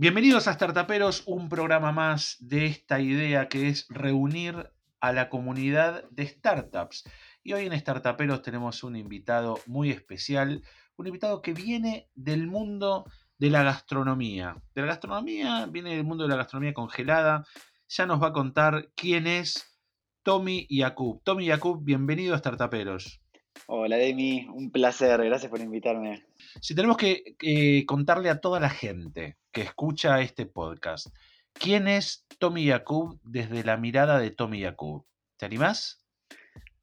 Bienvenidos a Startuperos, un programa más de esta idea que es reunir a la comunidad de startups. Y hoy en Startuperos tenemos un invitado muy especial, un invitado que viene del mundo de la gastronomía. De la gastronomía, viene del mundo de la gastronomía congelada. Ya nos va a contar quién es Tommy Yakub. Tommy Yakub, bienvenido a Startuperos. Hola Demi, un placer, gracias por invitarme. Si tenemos que eh, contarle a toda la gente que escucha este podcast, ¿quién es Tommy Yakub desde la mirada de Tommy Yakub? ¿Te animás?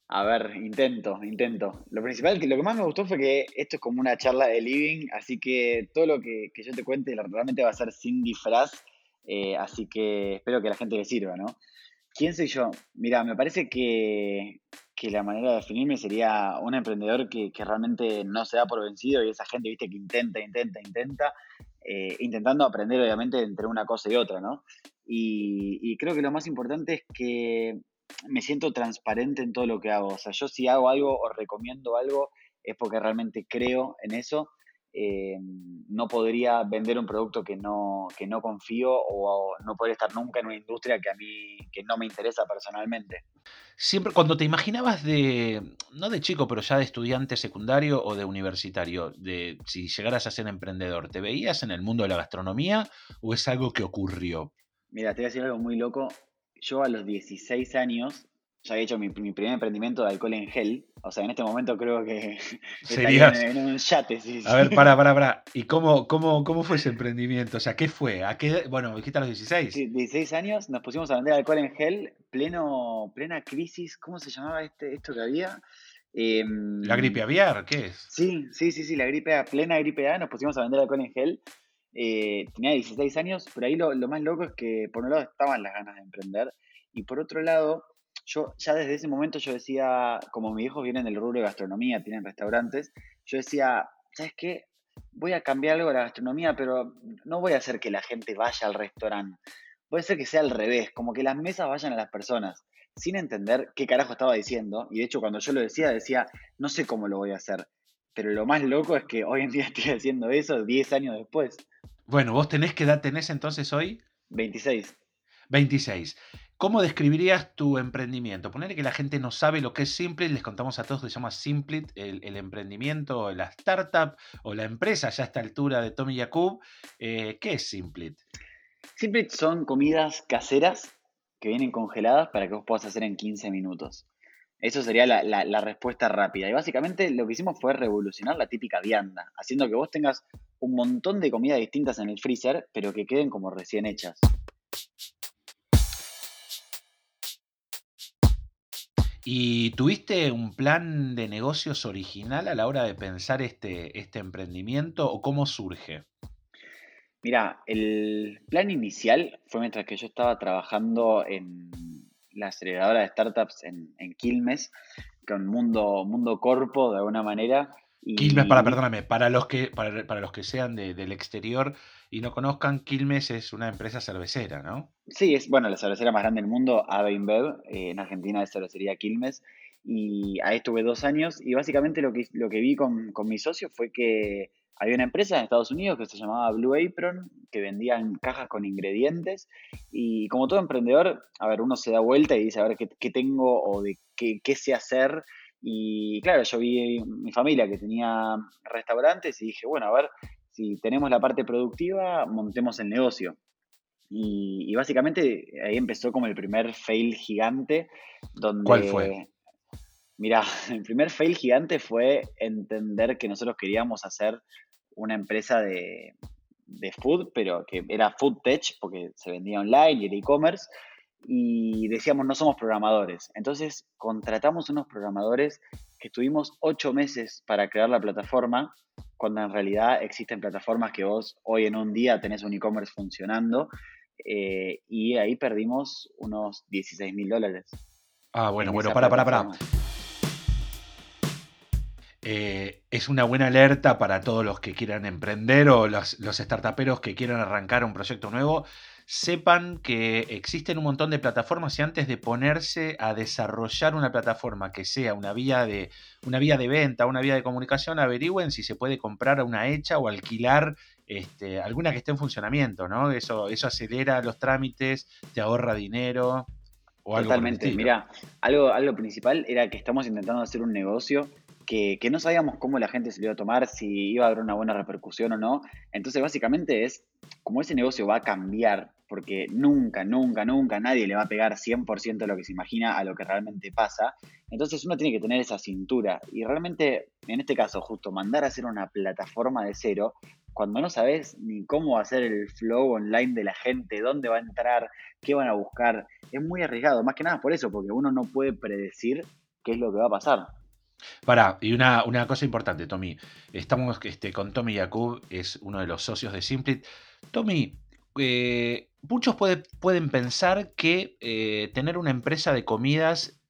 A ver, intento, intento. Lo principal, que lo que más me gustó fue que esto es como una charla de living, así que todo lo que, yo te cuente realmente va a ser sin disfraz, eh, así que espero que la gente le sirva, ¿no? ¿Quién soy yo? Mira, me parece que, que la manera de definirme sería un emprendedor que, realmente no se da por vencido y esa gente, viste, que intenta, intenta, intenta, eh, intentando aprender obviamente entre una cosa y otra, ¿no? Y, creo que lo más importante es que me siento transparente en todo lo que hago. O sea, yo si hago algo o recomiendo algo es porque realmente creo en eso. Eh, no podría vender un producto que no, que no confío o no podría estar nunca en una industria que a mí que no me interesa personalmente siempre cuando te imaginabas de, no de chico, pero ya de estudiante secundario o de universitario, de si llegaras a ser emprendedor, ¿te veías en el mundo de la gastronomía o es algo que ocurrió? Mira, te voy a decir algo muy loco. Yo a los 16 años ya había hecho mi, primer emprendimiento de alcohol en gel. O sea, en este momento creo que sería en, un yate. A ver, para, para, para. ¿Y cómo, cómo, cómo fue ese emprendimiento? O sea, ¿qué fue? ¿A qué, bueno, dijiste a los 16. Sí, 16 años nos pusimos a vender alcohol en gel, pleno, plena crisis. ¿Cómo se llamaba este, esto que había? Em, ¿La gripe aviar? ¿Qué es? Sí, sí, sí, sí, la gripe A, plena gripe A, nos pusimos a vender alcohol en gel. Eh, tenía 16 años, pero ahí lo, lo más loco es que por un lado estaban las ganas de emprender y por otro lado yo ya desde ese momento yo decía, como mis hijos vienen del rubro de gastronomía, tienen restaurantes, yo decía, ¿sabes qué? Voy a cambiar algo de la gastronomía, pero no voy a hacer que la gente vaya al restaurante. Voy a hacer que sea al revés, como que las mesas vayan a las personas, sin entender qué carajo estaba diciendo. Y de hecho, cuando yo lo decía, decía, no sé cómo lo voy a hacer. Pero lo más loco es que hoy en día estoy haciendo eso 10 años después. Bueno, vos tenés qué edad tenés entonces hoy? 26. 26. ¿Cómo describirías tu emprendimiento? Ponerle que la gente no sabe lo que es Simplit, les contamos a todos que se llama Simplit, el, emprendimiento, la startup o la empresa ya a esta altura de Tommy Yakub. Eh, ¿Qué es Simplit? Simplit son comidas caseras que vienen congeladas para que vos puedas hacer en 15 minutos. Eso sería la, la, respuesta rápida. Y básicamente lo que hicimos fue revolucionar la típica vianda, haciendo que vos tengas un montón de comidas distintas en el freezer, pero que queden como recién hechas. ¿Y tuviste un plan de negocios original a la hora de pensar este, este emprendimiento o cómo surge? Mira, el plan inicial fue mientras que yo estaba trabajando en la aceleradora de startups en, Quilmes, con Mundo, Mundo Corpo de alguna manera. Quilmes, para, perdóname, para los que, para, los que sean del exterior y no conozcan, Quilmes es una empresa cervecera, ¿no? Sí, es bueno, la cervecera más grande del mundo, AB InBev, eh, en Argentina es cervecería Quilmes. Y ahí estuve dos años y básicamente lo que, lo que vi con, con mi socio fue que había una empresa en Estados Unidos que se llamaba Blue Apron, que vendían cajas con ingredientes. Y como todo emprendedor, a ver, uno se da vuelta y dice, a ver, ¿qué, qué tengo o de qué, qué sé hacer? Y claro, yo vi mi familia que tenía restaurantes y dije, bueno, a ver, si tenemos la parte productiva, montemos el negocio. Y, básicamente ahí empezó como el primer fail gigante. Donde, ¿Cuál fue? Mira, el primer fail gigante fue entender que nosotros queríamos hacer una empresa de, de food, pero que era food tech porque se vendía online y era e-commerce y decíamos no somos programadores. Entonces contratamos unos programadores que estuvimos ocho meses para crear la plataforma, cuando en realidad existen plataformas que vos hoy en un día tenés un e-commerce funcionando eh, y ahí perdimos unos 16 mil dólares. Ah, bueno, bueno, para, para, para. Eh, es una buena alerta para todos los que quieran emprender o los, los startuperos que quieran arrancar un proyecto nuevo sepan que existen un montón de plataformas y antes de ponerse a desarrollar una plataforma que sea una vía de, una vía de venta, una vía de comunicación, averigüen si se puede comprar una hecha o alquilar este, alguna que esté en funcionamiento, ¿no? Eso, eso acelera los trámites, te ahorra dinero. O algo Totalmente, mira, algo, algo principal era que estamos intentando hacer un negocio que, no sabíamos cómo la gente se lo iba a tomar, si iba a haber una buena repercusión o no. Entonces, básicamente es, como ese negocio va a cambiar, porque nunca, nunca, nunca nadie le va a pegar 100% de lo que se imagina a lo que realmente pasa, entonces uno tiene que tener esa cintura. Y realmente, en este caso, justo mandar a hacer una plataforma de cero, cuando no sabes ni cómo hacer el flow online de la gente, dónde va a entrar, qué van a buscar, es muy arriesgado. Más que nada por eso, porque uno no puede predecir qué es lo que va a pasar. Para, y una, cosa importante, Tommy. Estamos este, con Tommy Yakub, es uno de los socios de Simplit. Tommy, eh, muchos pueden pensar que eh, tener una empresa de comidas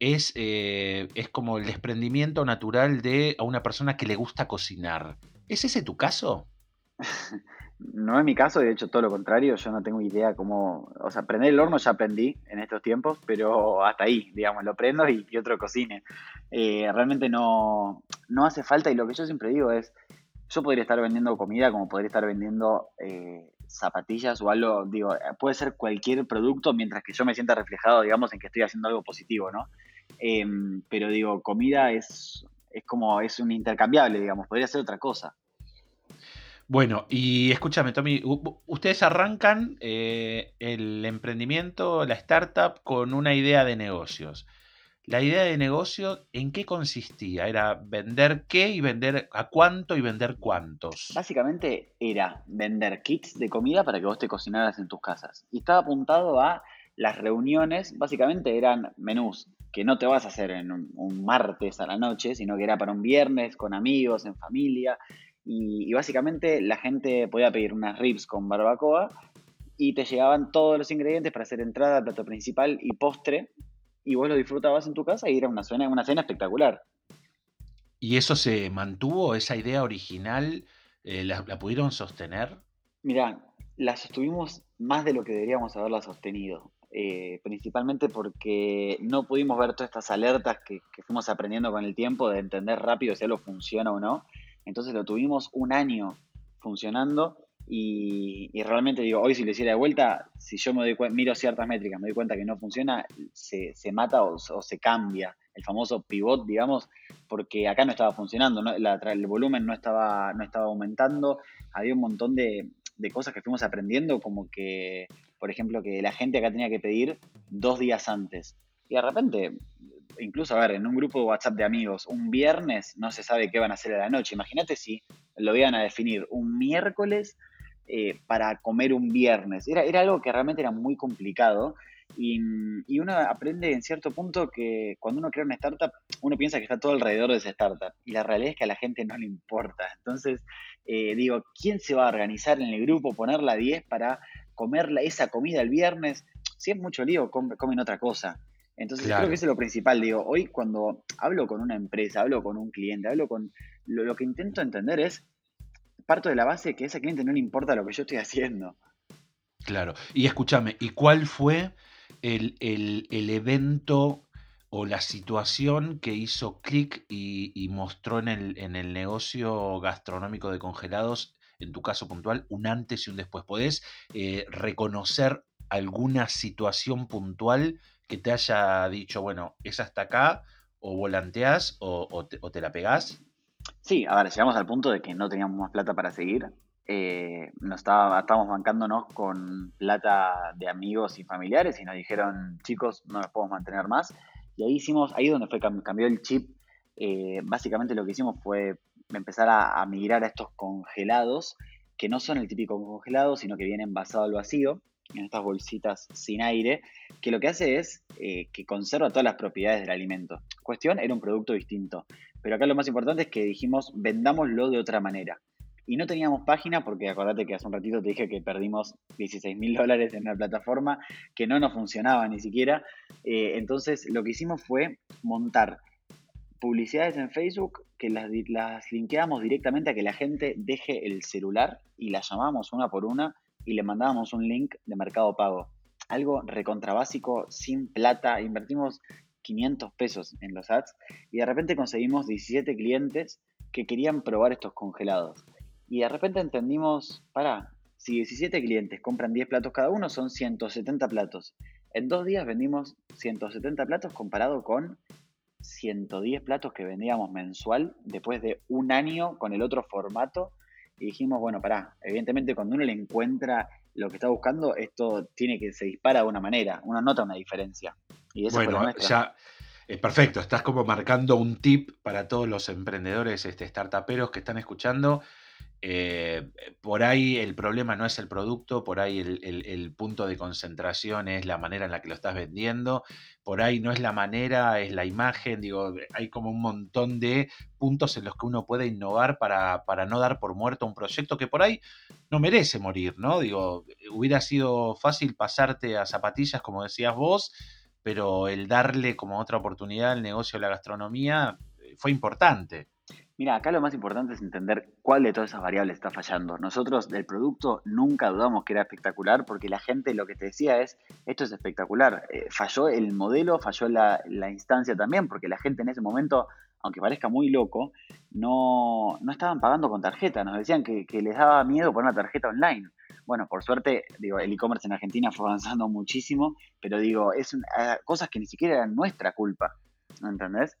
es, eh, es como el desprendimiento natural de a una persona que le gusta cocinar. ¿Es ese tu caso? No es mi caso, de hecho todo lo contrario, yo no tengo idea cómo, o sea, prender el horno ya aprendí en estos tiempos, pero hasta ahí, digamos, lo prendo y que otro cocine. Realmente no, no hace falta y lo que yo siempre digo es, yo podría estar vendiendo comida como podría estar vendiendo zapatillas o algo, digo, puede ser cualquier producto mientras que yo me sienta reflejado, digamos, en que estoy haciendo algo positivo, ¿no? Em, pero digo, comida es, es como, es un intercambiable, digamos, podría ser otra cosa. Bueno, y escúchame, Tommy, ustedes arrancan eh, el emprendimiento, la startup, con una idea de negocios. La idea de negocio, ¿en qué consistía? ¿Era vender qué y vender a cuánto y vender cuántos? Básicamente era vender kits de comida para que vos te cocinaras en tus casas. Y estaba apuntado a las reuniones, básicamente eran menús que no te vas a hacer en un martes a la noche, sino que era para un viernes con amigos, en familia. Y, básicamente la gente podía pedir unas ribs con barbacoa y te llegaban todos los ingredientes para hacer entrada, plato principal y postre. Y vos lo disfrutabas en tu casa y era una cena, una cena espectacular. ¿Y eso se mantuvo? ¿Esa idea original eh, la, pudieron sostener? Mira, la sostuvimos más de lo que deberíamos haberla sostenido. Eh, principalmente porque no pudimos ver todas estas alertas que, que, fuimos aprendiendo con el tiempo de entender rápido si algo funciona o no. Entonces lo tuvimos un año funcionando y, realmente digo, hoy si lo hiciera de vuelta, si yo me doy miro ciertas métricas, me doy cuenta que no funciona, se, mata o, se cambia el famoso pivot, digamos, porque acá no estaba funcionando, el volumen no estaba, no estaba aumentando, había un montón de, de cosas que fuimos aprendiendo, como que, por ejemplo, que la gente acá tenía que pedir dos días antes. Y de repente incluso, a ver, en un grupo de WhatsApp de amigos, un viernes no se sabe qué van a hacer a la noche. Imagínate si lo iban a definir un miércoles eh, para comer un viernes. Era, era algo que realmente era muy complicado. Y, uno aprende en cierto punto que cuando uno crea una startup, uno piensa que está todo alrededor de esa startup. Y la realidad es que a la gente no le importa. Entonces, eh, digo, ¿quién se va a organizar en el grupo, ponerla a 10 para comer esa comida el viernes? Si es mucho lío, comen otra cosa. Entonces creo que eso es lo principal. Digo, hoy cuando hablo con una empresa, hablo con un cliente, hablo con... Lo, que intento entender es, parto de la base que a ese cliente no le importa lo que yo estoy haciendo. Claro. Y escúchame, ¿y cuál fue el, evento o la situación que hizo clic y, mostró en el, en el negocio gastronómico de congelados, en tu caso puntual, un antes y un después? ¿Podés eh, reconocer alguna situación puntual que te haya dicho, bueno, es hasta acá, o volanteás o, te, la pegás? Sí, a ver, llegamos al punto de que no teníamos más plata para seguir. Eh, nos estaba, estábamos bancándonos con plata de amigos y familiares y nos dijeron, chicos, no nos podemos mantener más. Y ahí hicimos, ahí donde fue cambió el chip. Eh, básicamente lo que hicimos fue empezar a, a, migrar a estos congelados, que no son el típico congelado, sino que vienen basado al vacío en estas bolsitas sin aire, que lo que hace es eh, que conserva todas las propiedades del alimento. Cuestión, era un producto distinto. Pero acá lo más importante es que dijimos, vendámoslo de otra manera. Y no teníamos página porque acordate que hace un ratito te dije que perdimos 16 mil dólares en una plataforma que no nos funcionaba ni siquiera. Eh, entonces lo que hicimos fue montar publicidades en Facebook que las, las linkeamos directamente a que la gente deje el celular y las llamamos una por una y le mandábamos un link de Mercado Pago. Algo recontrabásico, sin plata. Invertimos 500 pesos en los ads y de repente conseguimos 17 clientes que querían probar estos congelados. Y de repente entendimos, para, si 17 clientes compran 10 platos cada uno, son 170 platos. En dos días vendimos 170 platos comparado con 110 platos que vendíamos mensual después de un año con el otro formato. Y dijimos, bueno, pará, evidentemente cuando uno le encuentra lo que está buscando, esto tiene que se dispara de una manera, uno nota una diferencia. Y eso bueno, ya, es perfecto, estás como marcando un tip para todos los emprendedores, este, startuperos que están escuchando eh, por ahí el problema no es el producto, por ahí el, punto de concentración es la manera en la que lo estás vendiendo, por ahí no es la manera, es la imagen, digo, hay como un montón de puntos en los que uno puede innovar para, para no dar por muerto un proyecto que por ahí no merece morir, ¿no? Digo, hubiera sido fácil pasarte a zapatillas, como decías vos, pero el darle como otra oportunidad al negocio de la gastronomía eh, fue importante. Mira, acá lo más importante es entender cuál de todas esas variables está fallando. Nosotros del producto nunca dudamos que era espectacular porque la gente lo que te decía es, esto es espectacular. Eh, falló el modelo, falló la, instancia también, porque la gente en ese momento, aunque parezca muy loco, no, no estaban pagando con tarjeta. Nos decían que, les daba miedo poner una tarjeta online. Bueno, por suerte, digo, el e-commerce en Argentina fue avanzando muchísimo, pero digo, es eh, cosas que ni siquiera eran nuestra culpa. ¿No entendés?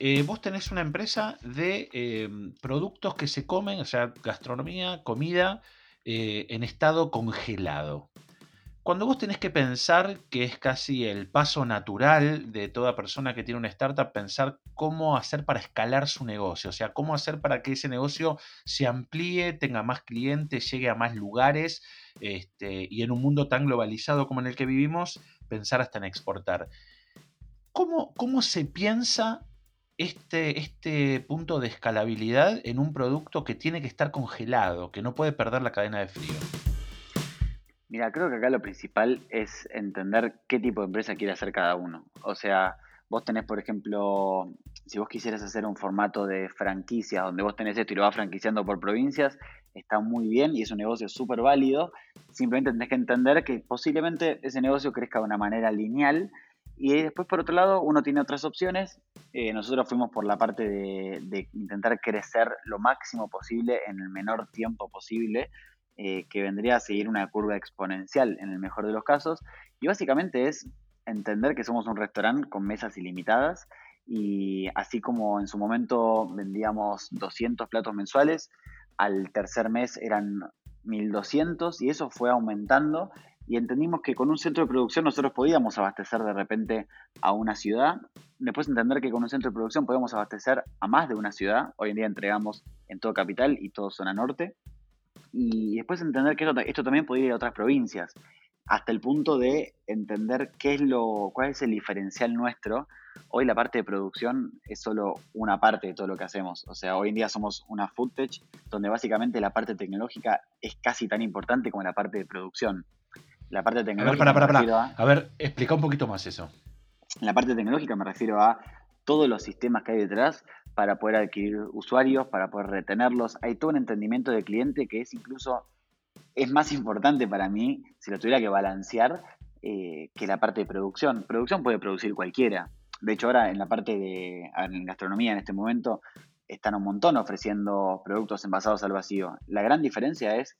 Eh, vos tenés una empresa de em, productos que se comen, o sea, gastronomía, comida, eh, en estado congelado. Cuando vos tenés que pensar, que es casi el paso natural de toda persona que tiene una startup, pensar cómo hacer para escalar su negocio, o sea, cómo hacer para que ese negocio se amplíe, tenga más clientes, llegue a más lugares, este, y en un mundo tan globalizado como en el que vivimos, pensar hasta en exportar. ¿Cómo, cómo se piensa este, este punto de escalabilidad en un producto que tiene que estar congelado, que no puede perder la cadena de frío? Mira, creo que acá lo principal es entender qué tipo de empresa quiere hacer cada uno. O sea, vos tenés, por ejemplo, si vos quisieras hacer un formato de franquicia donde vos tenés esto y lo vas franquiciando por provincias, está muy bien y es un negocio súper válido. Simplemente tenés que entender que posiblemente ese negocio crezca de una manera lineal y después, por otro lado, uno tiene otras opciones. Eh, nosotros fuimos por la parte de, intentar crecer lo máximo posible en el menor tiempo posible, eh, que vendría a seguir una curva exponencial en el mejor de los casos. Y básicamente es entender que somos un restaurante con mesas ilimitadas y así como en su momento vendíamos 200 platos mensuales, al tercer mes eran 1200 y eso fue aumentando y entendimos que con un centro de producción nosotros podíamos abastecer de repente a una ciudad. Después entender que con un centro de producción podíamos abastecer a más de una ciudad. Hoy en día entregamos en todo capital y todo zona norte. Y después entender que esto, también podía ir a otras provincias. Hasta el punto de entender qué es lo, cuál es el diferencial nuestro. Hoy la parte de producción es solo una parte de todo lo que hacemos. O sea, hoy en día somos una food tech donde básicamente la parte tecnológica es casi tan importante como la parte de producción. La parte tecnológica. A ver, A... ver, explica un poquito más eso. La parte tecnológica me refiero a todos los sistemas que hay detrás para poder adquirir usuarios, para poder retenerlos. Hay todo un entendimiento de cliente que es incluso, es más importante para mí, si lo tuviera que balancear, eh, que la parte de producción. Producción puede producir cualquiera. De hecho, ahora en la parte de en gastronomía en este momento están un montón ofreciendo productos envasados al vacío. La gran diferencia es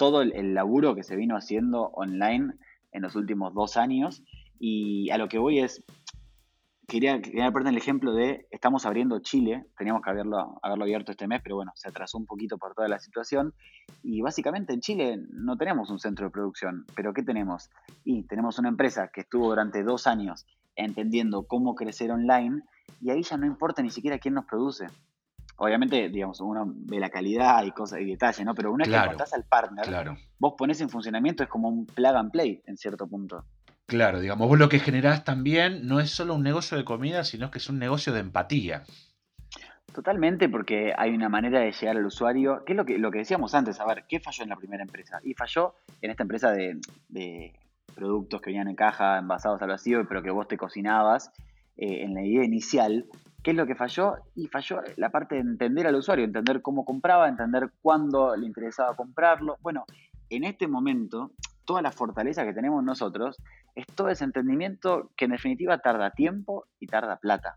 todo el, laburo que se vino haciendo online en los últimos dos años. Y a lo que voy es, quería, quería el ejemplo de, estamos abriendo Chile, teníamos que haberlo, haberlo abierto este mes, pero bueno, se atrasó un poquito por toda la situación. Y básicamente en Chile no tenemos un centro de producción, pero ¿qué tenemos? Y tenemos una empresa que estuvo durante dos años entendiendo cómo crecer online y ahí ya no importa ni siquiera quién nos produce obviamente, digamos, uno ve la calidad y cosas y detalles, ¿no? Pero una vez que contás al partner, vos pones en funcionamiento, es como un plug and play en cierto punto. Claro, digamos, vos lo que generás también no es solo un negocio de comida, sino que es un negocio de empatía. Totalmente, porque hay una manera de llegar al usuario, que es lo que, lo que decíamos antes, a ver, ¿qué falló en la primera empresa? Y falló en esta empresa de, de productos que venían en caja, envasados al vacío, pero que vos te cocinabas. Eh, en la idea inicial, ¿Qué es lo que falló? Y falló la parte de entender al usuario, entender cómo compraba, entender cuándo le interesaba comprarlo. Bueno, en este momento, toda la fortaleza que tenemos nosotros es todo ese entendimiento que en definitiva tarda tiempo y tarda plata.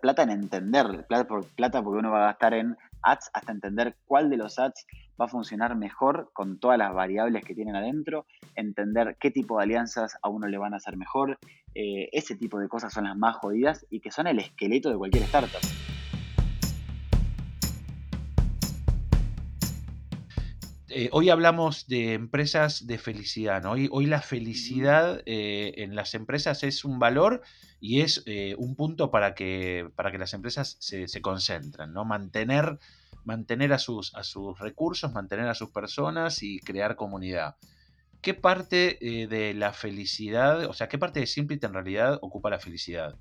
Plata en entender, plata, por, plata porque uno va a gastar en ads hasta entender cuál de los ads va a funcionar mejor con todas las variables que tienen adentro, entender qué tipo de alianzas a uno le van a hacer mejor. Eh, ese tipo de cosas son las más jodidas y que son el esqueleto de cualquier startup. Eh, hoy hablamos de empresas de felicidad, ¿no? Hoy, hoy la felicidad eh, en las empresas es un valor y es un punto para que, para que las empresas se, se, concentren, ¿no? Mantener, mantener a, sus, a sus recursos, mantener a sus personas y crear comunidad. ¿Qué parte de la felicidad, o sea, qué parte de Simplit en realidad ocupa la felicidad?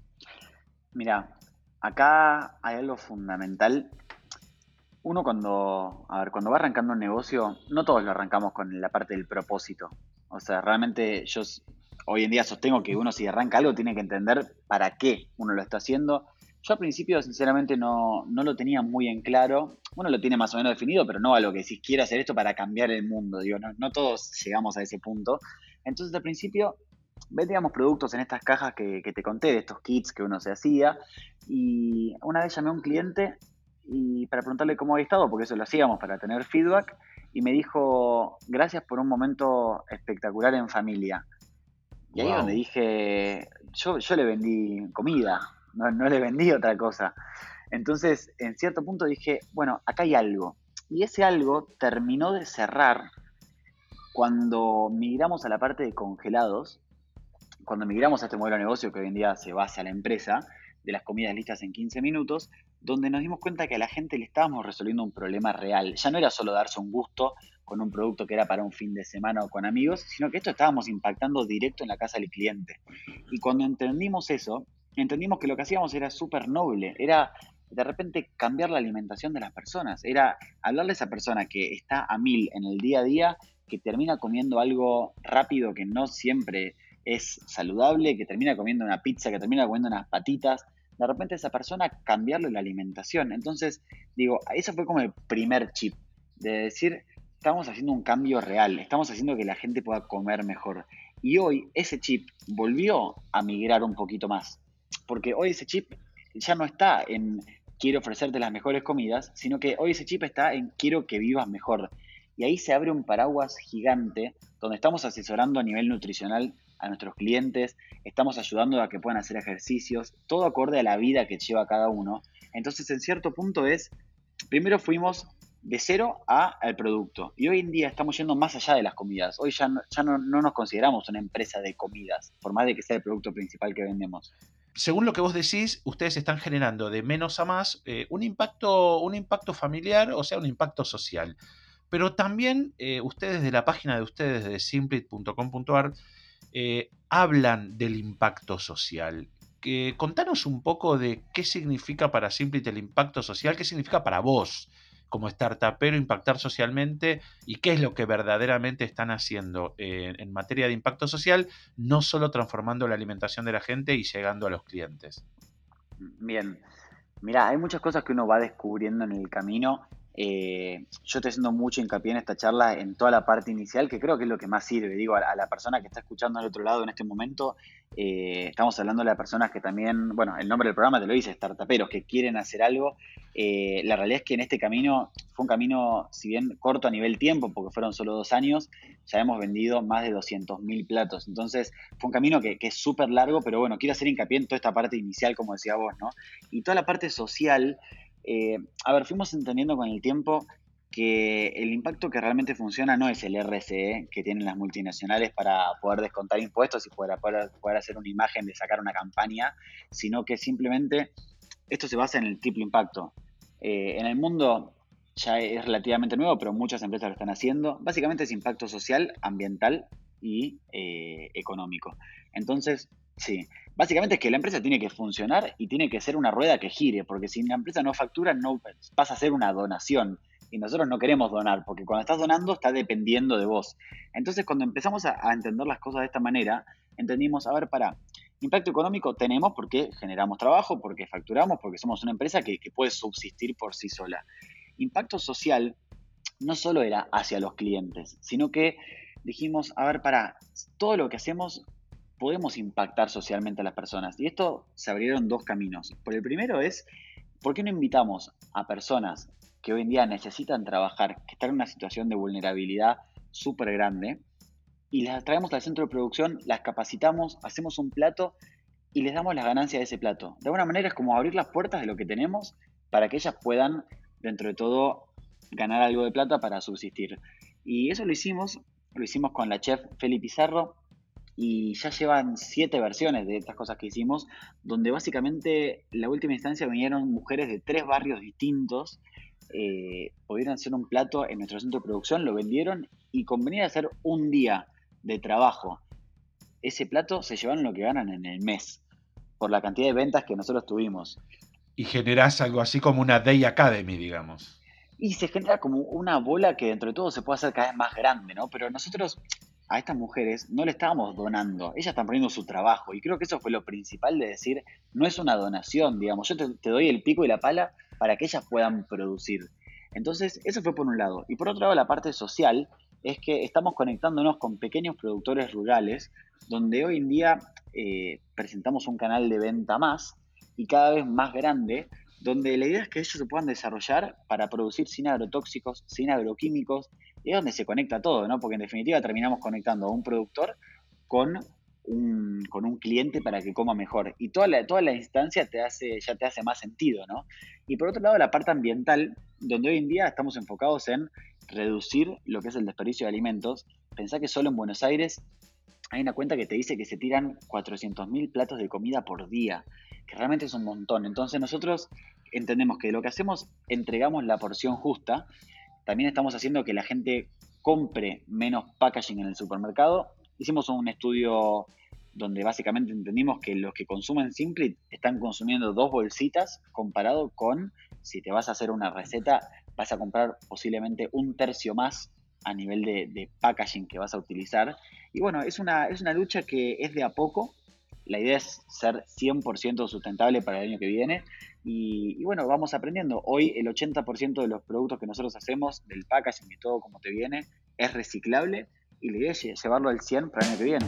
Mira, acá hay algo fundamental uno cuando, a ver, cuando va arrancando un negocio, no todos lo arrancamos con la parte del propósito. O sea, realmente yo hoy en día sostengo que uno si arranca algo tiene que entender para qué uno lo está haciendo. Yo al principio sinceramente no, no lo tenía muy en claro. Uno lo tiene más o menos definido, pero no a lo que si quiero hacer esto para cambiar el mundo. Digo, no, no todos llegamos a ese punto. Entonces al principio vendíamos productos en estas cajas que, que, te conté, de estos kits que uno se hacía. Y una vez llamé a un cliente y para preguntarle cómo había estado, porque eso lo hacíamos para tener feedback, y me dijo, gracias por un momento espectacular en familia. Y ahí es donde dije, yo, yo le vendí comida, no, le vendí otra cosa. Entonces, en cierto punto dije, bueno, acá hay algo. Y ese algo terminó de cerrar cuando migramos a la parte de congelados, cuando migramos a este modelo de negocio que hoy en día se basa a la empresa, de las comidas listas en 15 minutos, donde nos dimos cuenta que a la gente le estábamos resolviendo un problema real. Ya no era solo darse un gusto con un producto que era para un fin de semana o con amigos, sino que esto estábamos impactando directo en la casa del cliente. Y cuando entendimos eso, entendimos que lo que hacíamos era súper noble, era de repente cambiar la alimentación de las personas, era hablarle a esa persona que está a mil en el día a día, que termina comiendo algo rápido que no siempre es saludable, que termina comiendo una pizza, que termina comiendo unas patitas, de repente esa persona cambiarle la alimentación. Entonces, digo, eso fue como el primer chip, de decir, estamos haciendo un cambio real, estamos haciendo que la gente pueda comer mejor. Y hoy ese chip volvió a migrar un poquito más, porque hoy ese chip ya no está en quiero ofrecerte las mejores comidas, sino que hoy ese chip está en quiero que vivas mejor. Y ahí se abre un paraguas gigante donde estamos asesorando a nivel nutricional a nuestros clientes, estamos ayudando a que puedan hacer ejercicios, todo acorde a la vida que lleva cada uno. Entonces, en cierto punto es, primero fuimos de cero a al producto. Y hoy en día estamos yendo más allá de las comidas. Hoy ya, no, ya no, nos consideramos una empresa de comidas, por más de que sea el producto principal que vendemos. Según lo que vos decís, ustedes están generando de menos a más eh, un, impacto, un impacto familiar, o sea, un impacto social. Pero también eh, ustedes de la página de ustedes de simplit.com.ar eh, hablan del impacto social. Que, contanos un poco de qué significa para Simplit el impacto social, qué significa para vos como startupero impactar socialmente y qué es lo que verdaderamente están haciendo en materia de impacto social, no solo transformando la alimentación de la gente y llegando a los clientes. Bien, mira, hay muchas cosas que uno va descubriendo en el camino eh, yo estoy haciendo mucho hincapié en esta charla en toda la parte inicial, que creo que es lo que más sirve. Digo, a, la persona que está escuchando al otro lado en este momento, eh, estamos hablando de las personas que también, bueno, el nombre del programa te lo dice, startuperos, que quieren hacer algo. Eh, la realidad es que en este camino fue un camino, si bien corto a nivel tiempo, porque fueron solo dos años, ya hemos vendido más de 200.000 platos. Entonces, fue un camino que, es súper largo, pero bueno, quiero hacer hincapié en toda esta parte inicial, como decía vos, ¿no? Y toda la parte social eh, a ver, fuimos entendiendo con el tiempo que el impacto que realmente funciona no es el RCE que tienen las multinacionales para poder descontar impuestos y poder, hacer una imagen de sacar una campaña, sino que simplemente esto se basa en el triple impacto. Eh, en el mundo ya es relativamente nuevo, pero muchas empresas lo están haciendo. Básicamente es impacto social, ambiental y eh, económico. Entonces, sí, Básicamente es que la empresa tiene que funcionar y tiene que ser una rueda que gire, porque si la empresa no factura, no pasa a ser una donación. Y nosotros no queremos donar, porque cuando estás donando está dependiendo de vos. Entonces, cuando empezamos a, entender las cosas de esta manera, entendimos, a ver, para, Impacto económico tenemos porque generamos trabajo, porque facturamos, porque somos una empresa que, puede subsistir por sí sola. Impacto social no solo era hacia los clientes, sino que dijimos, a ver, para todo lo que hacemos podemos impactar socialmente a las personas. Y esto se abrieron dos caminos. Por el primero es, ¿por qué no invitamos a personas que hoy en día necesitan trabajar, que están en una situación de vulnerabilidad súper grande, y las traemos al centro de producción, las capacitamos, hacemos un plato y les damos las ganancias de ese plato. De alguna manera es como abrir las puertas de lo que tenemos para que ellas puedan, dentro de todo, ganar algo de plata para subsistir. Y eso lo hicimos, lo hicimos con la chef Feli Pizarro y ya llevan siete versiones de estas cosas que hicimos, donde básicamente la última instancia vinieron mujeres de tres barrios distintos, eh, pudieron hacer un plato en nuestro centro de producción, lo vendieron y con venir a hacer un día de trabajo, ese plato se llevaron lo que ganan en el mes, por la cantidad de ventas que nosotros tuvimos. Y generás algo así como una Day Academy, digamos. Y se genera como una bola que dentro de todo se puede hacer cada vez más grande, ¿no? Pero nosotros a estas mujeres no le estábamos donando, ellas están poniendo su trabajo. Y creo que eso fue lo principal de decir, no es una donación, digamos, yo te, doy el pico y la pala para que ellas puedan producir. Entonces, eso fue por un lado. Y por otro lado, la parte social es que estamos conectándonos con pequeños productores rurales, donde hoy en día eh, presentamos un canal de venta más y cada vez más grande, donde la idea es que ellos se puedan desarrollar para producir sin agrotóxicos, sin agroquímicos, y es donde se conecta todo, ¿no? Porque en definitiva terminamos conectando a un productor con un, con un cliente para que coma mejor. Y toda la, instancia te hace, ya te hace más sentido, ¿no? Y por otro lado, la parte ambiental, donde hoy en día estamos enfocados en reducir lo que es el desperdicio de alimentos. Pensá que solo en Buenos Aires hay una cuenta que te dice que se tiran 400.000 platos de comida por día, que realmente es un montón. Entonces nosotros entendemos que lo que hacemos, entregamos la porción justa, también estamos haciendo que la gente compre menos packaging en el supermercado. Hicimos un estudio donde básicamente entendimos que los que consumen Simply están consumiendo dos bolsitas comparado con si te vas a hacer una receta, vas a comprar posiblemente un tercio más a nivel de, packaging que vas a utilizar. Y bueno, es una, es una lucha que es de a poco, la idea es ser 100% sustentable para el año que viene. Y, bueno, vamos aprendiendo. Hoy el 80% de los productos que nosotros hacemos, del packaging y todo como te viene, es reciclable. Y la idea es llevarlo al 100 para el año que viene.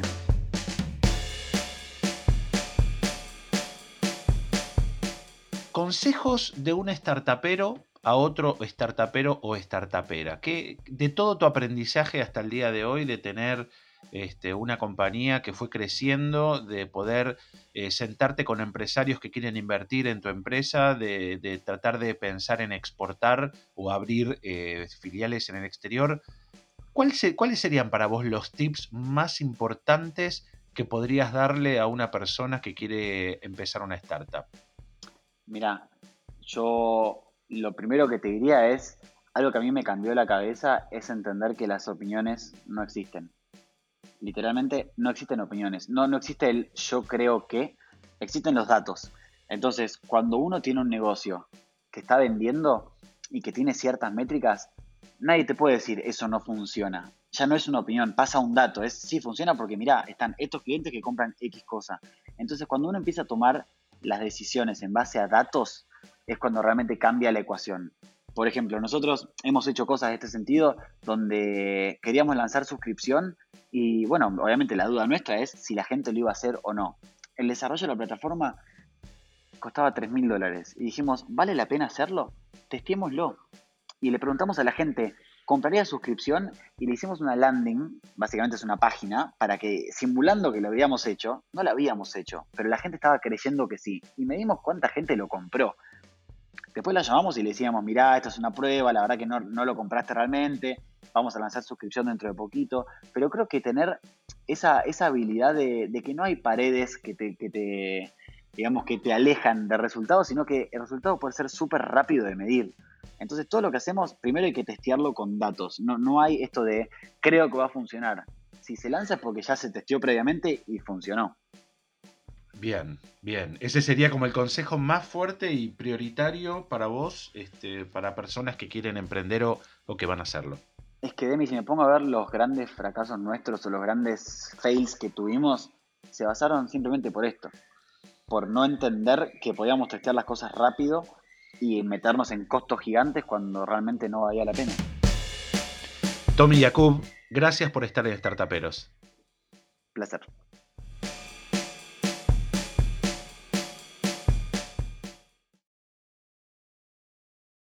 Consejos de un startupero a otro startupero o startupera. Que de todo tu aprendizaje hasta el día de hoy, de tener este, una compañía que fue creciendo, de poder eh, sentarte con empresarios que quieren invertir en tu empresa, de, tratar de pensar en exportar o abrir eh, filiales en el exterior. ¿Cuáles serían para vos los tips más importantes que podrías darle a una persona que quiere empezar una startup? Mira, yo lo primero que te diría es, algo que a mí me cambió la cabeza es entender que las opiniones no existen literalmente no existen opiniones. No, no existe el yo creo que, existen los datos. Entonces, cuando uno tiene un negocio que está vendiendo y que tiene ciertas métricas, nadie te puede decir eso no funciona. Ya no es una opinión, pasa un dato. Es sí funciona porque mira, están estos clientes que compran X cosa. Entonces, cuando uno empieza a tomar las decisiones en base a datos, es cuando realmente cambia la ecuación. Por ejemplo, nosotros hemos hecho cosas de este sentido donde queríamos lanzar suscripción y bueno, obviamente la duda nuestra es si la gente lo iba a hacer o no. El desarrollo de la plataforma costaba 3 mil dólares y dijimos, ¿vale la pena hacerlo? Testémoslo. Y le preguntamos a la gente, ¿compraría suscripción? Y le hicimos una landing, básicamente es una página, para que simulando que lo habíamos hecho, no lo habíamos hecho, pero la gente estaba creyendo que sí. Y medimos cuánta gente lo compró. Después la llamamos y le decíamos, mirá, esto es una prueba, la verdad que no, lo compraste realmente, vamos a lanzar suscripción dentro de poquito. Pero creo que tener esa, esa habilidad de, que no hay paredes que te, que te, digamos, que te alejan de resultados, sino que el resultado puede ser súper rápido de medir. Entonces todo lo que hacemos, primero hay que testearlo con datos. No, no hay esto de creo que va a funcionar. Si se lanza es porque ya se testeó previamente y funcionó. Bien, bien. Ese sería como el consejo más fuerte y prioritario para vos, este, para personas que quieren emprender o, o que van a hacerlo. Es que, Demi, si me pongo a ver los grandes fracasos nuestros o los grandes fails que tuvimos, se basaron simplemente por esto. Por no entender que podíamos testear las cosas rápido y meternos en costos gigantes cuando realmente no valía la pena. Tommy Yacub, gracias por estar en Startuperos. Placer.